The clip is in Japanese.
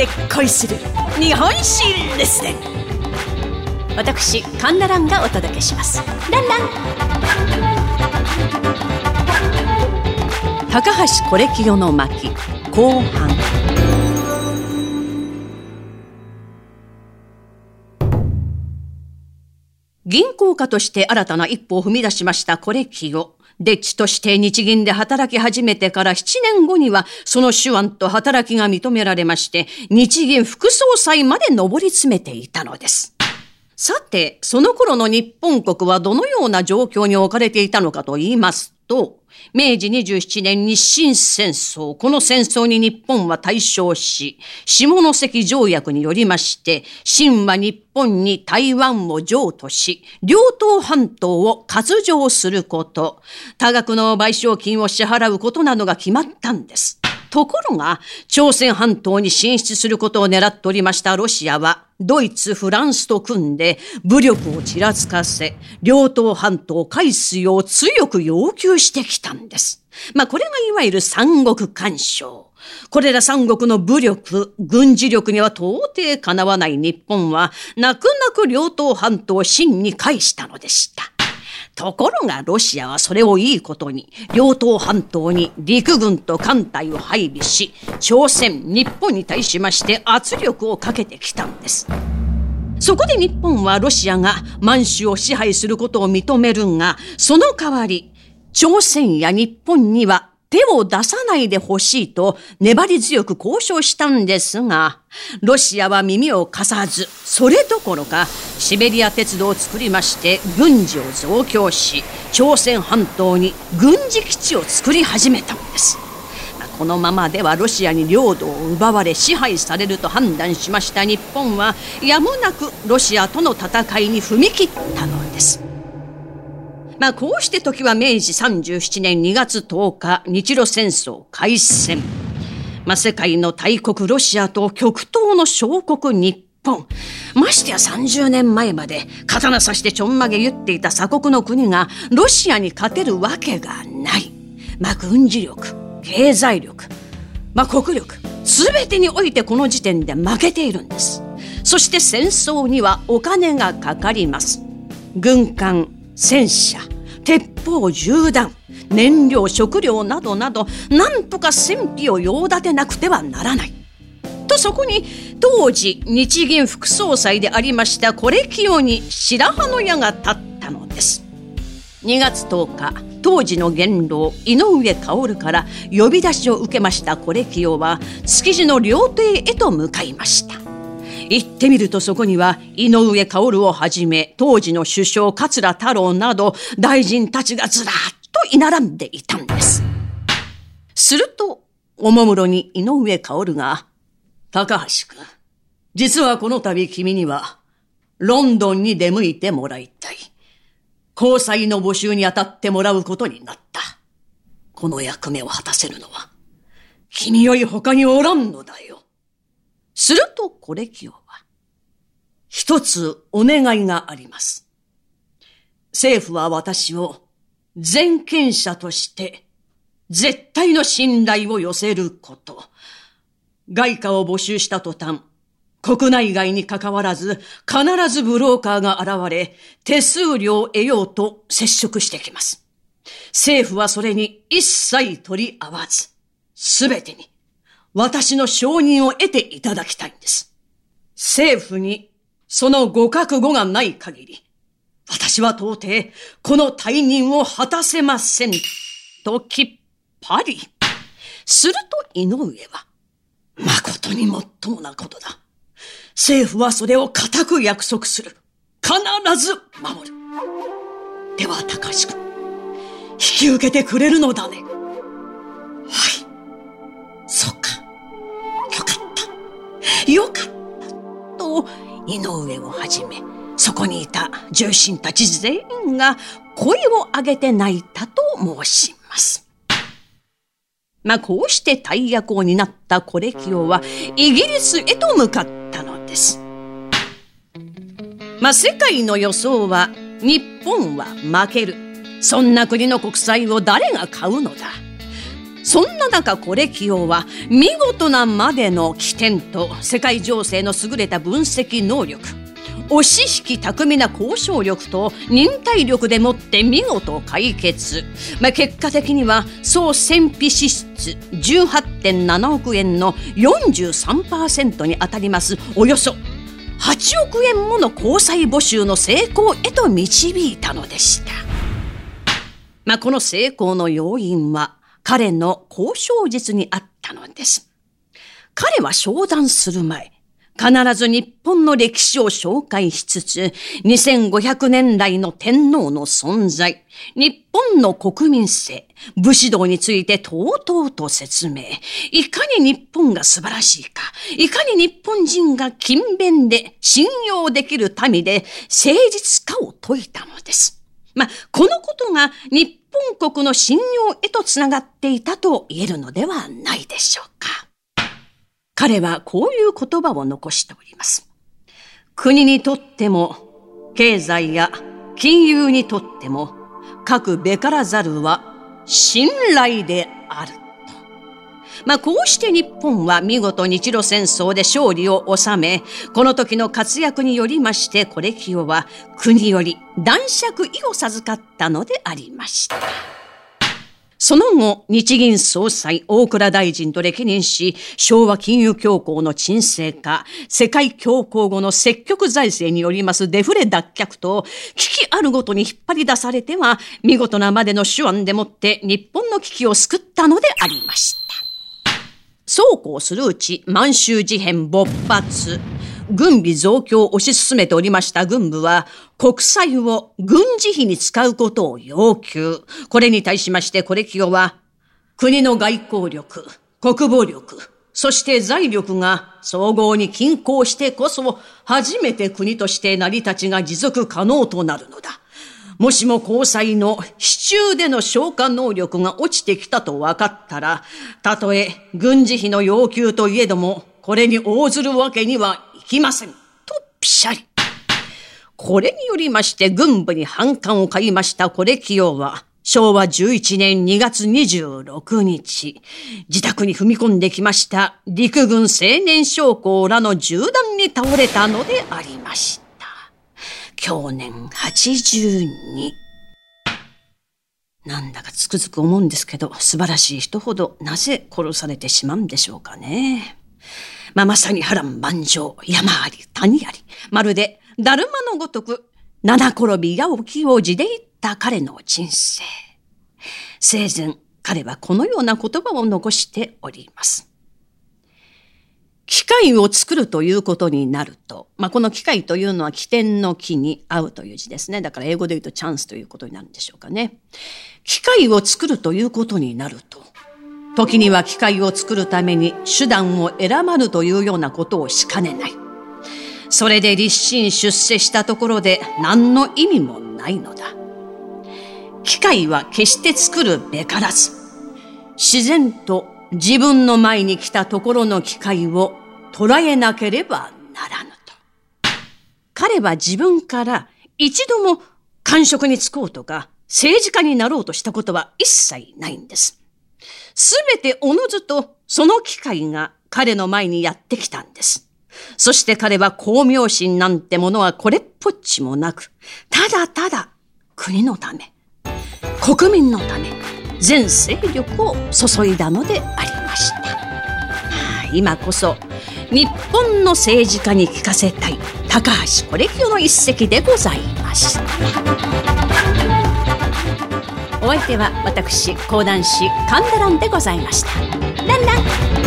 で恋する日本史レッスン私カンナランがお届けします。ランラン。高橋コレキヨの巻後半。銀行家として新たな一歩を踏み出しましたコレキヨ。デッチとして日銀で働き始めてから7年後には、その手腕と働きが認められまして、日銀副総裁まで上り詰めていたのです。さて、その頃の日本国はどのような状況に置かれていたのかと言いますと、明治27年日清戦争、この戦争に日本は大勝し、下関条約によりまして、清は日本に台湾を譲渡し、両党半島を割譲すること、多額の賠償金を支払うことなどが決まったんです。ところが、朝鮮半島に進出することを狙っておりましたロシアは、ドイツ、フランスと組んで武力をちらつかせ、両党半島を返すよう強く要求してきたんです。まあこれがいわゆる三国干渉。これら三国の武力、軍事力には到底かなわない日本は、泣く泣く両党半島を真に返したのでした。ところがロシアはそれをいいことに、両党半島に陸軍と艦隊を配備し、朝鮮、日本に対しまして圧力をかけてきたんです。そこで日本はロシアが満州を支配することを認めるが、その代わり、朝鮮や日本には手を出さないでほしいと粘り強く交渉したんですが、ロシアは耳を貸さず、それどころか、シベリア鉄道を作りまして、軍事を増強し、朝鮮半島に軍事基地を作り始めたのです。このままではロシアに領土を奪われ支配されると判断しました日本はやむなくロシアとの戦いに踏み切ったの。まあ、こうして時は明治37年2月10日、日露戦争開戦。まあ、世界の大国ロシアと極東の小国日本。ましてや30年前まで刀差してちょんまげ言っていた鎖国の国がロシアに勝てるわけがない。まあ、軍事力、経済力、まあ、国力、すべてにおいてこの時点で負けているんです。そして戦争にはお金がかかります。軍艦、戦車、鉄砲、銃弾、燃料、食料などなど、なんとか戦費を用立てなくてはならない。とそこに当時日銀副総裁でありましたコレキオに白羽の矢が立ったのです。2月10日、当時の元老井上薫から呼び出しを受けましたコレキオは築地の料亭へと向かいました。行ってみるとそこには井上薫をはじめ当時の首相桂太郎など大臣たちがずらっと居並んでいたんです。すると、おもむろに井上薫が、高橋君、実はこの度君には、ロンドンに出向いてもらいたい。交際の募集に当たってもらうことになった。この役目を果たせるのは、君より他におらんのだよ。すると、コレキオは、一つお願いがあります。政府は私を全権者として絶対の信頼を寄せること。外貨を募集した途端、国内外に関わらず必ずブローカーが現れ手数料を得ようと接触してきます。政府はそれに一切取り合わず、すべてに私の承認を得ていただきたいんです。政府にそのご覚悟がない限り、私は到底この退任を果たせません。ときっぱり。すると井上は、誠にもっともなことだ。政府はそれを固く約束する。必ず守る。では、高橋君、引き受けてくれるのだね。はい。そっか。よかったと井上をはじめそこにいた重臣たち全員が声を上げて泣いたと申します。まあこうして大役を担ったコレキオはイギリスへと向かったのです。まあ世界の予想は日本は負ける。そんな国の国債を誰が買うのだ？そんな中コレキオは見事なまでの起点と世界情勢の優れた分析能力押し引き巧みな交渉力と忍耐力でもって見事解決、まあ、結果的には総戦費支出18.7億円の43%にあたりますおよそ8億円もの交際募集の成功へと導いたのでした。まあ、この成功の要因は彼の交渉術にあったのです。彼は商談する前、必ず日本の歴史を紹介しつつ、2500年来の天皇の存在、日本の国民性、武士道についてとうとうと説明。いかに日本が素晴らしいか、いかに日本人が勤勉で信用できる民で誠実かを説いたのです。まあ、このことが日本国の信用へとつながっていたと言えるのではないでしょうか。彼はこういう言葉を残しております。国にとっても、経済や金融にとっても、各べからざるは信頼である。まあ、こうして日本は見事日露戦争で勝利を収め、この時の活躍によりまして、コレキオは国より男爵位を授かったのでありました。その後、日銀総裁大倉大臣と歴任し、昭和金融恐慌の沈静化、世界恐慌後の積極財政によりますデフレ脱却と、危機あるごとに引っ張り出されては、見事なまでの手腕でもって日本の危機を救ったのでありました。そうこうするうち満州事変勃発。軍備増強を推し進めておりました軍部は、国債を軍事費に使うことを要求。これに対しましてコレキオは、国の外交力、国防力、そして財力が総合に均衡してこそ、初めて国として成り立ちが持続可能となるのだ。もしも交際の支柱での消化能力が落ちてきたと分かったら、たとえ軍事費の要求といえども、これに応ずるわけにはいきません。と、ぴしゃり。これによりまして軍部に反感を買いましたコレキオは、昭和11年2月26日、自宅に踏み込んできました陸軍青年将校らの銃弾に倒れたのでありました。去年82。なんだかつくづく思うんですけど、素晴らしい人ほどなぜ殺されてしまうんでしょうかね。まあ、まさに波乱万丈、山あり、谷あり、まるで、だるまのごとく、七転びや起きを地で言った彼の人生。生前、彼はこのような言葉を残しております。機械を作るということになると、まあ、この機械というのは起点の木に合うという字ですね。だから英語で言うとチャンスということになるんでしょうかね。機械を作るということになると、時には機械を作るために手段を選ばぬというようなことをしかねない。それで立身出世したところで何の意味もないのだ。機械は決して作るべからず、自然と自分の前に来たところの機械を捉えなければならぬと。彼は自分から一度も官職に就こうとか政治家になろうとしたことは一切ないんです。すべておのずとその機会が彼の前にやってきたんです。そして彼は公明心なんてものはこれっぽっちもなく、ただただ国のため、国民のため、全勢力を注いだのでありました。今こそ日本の政治家に聞かせたい高橋コレキオの一席でございました。お相手は私講談師神田蘭でございました。ランラン。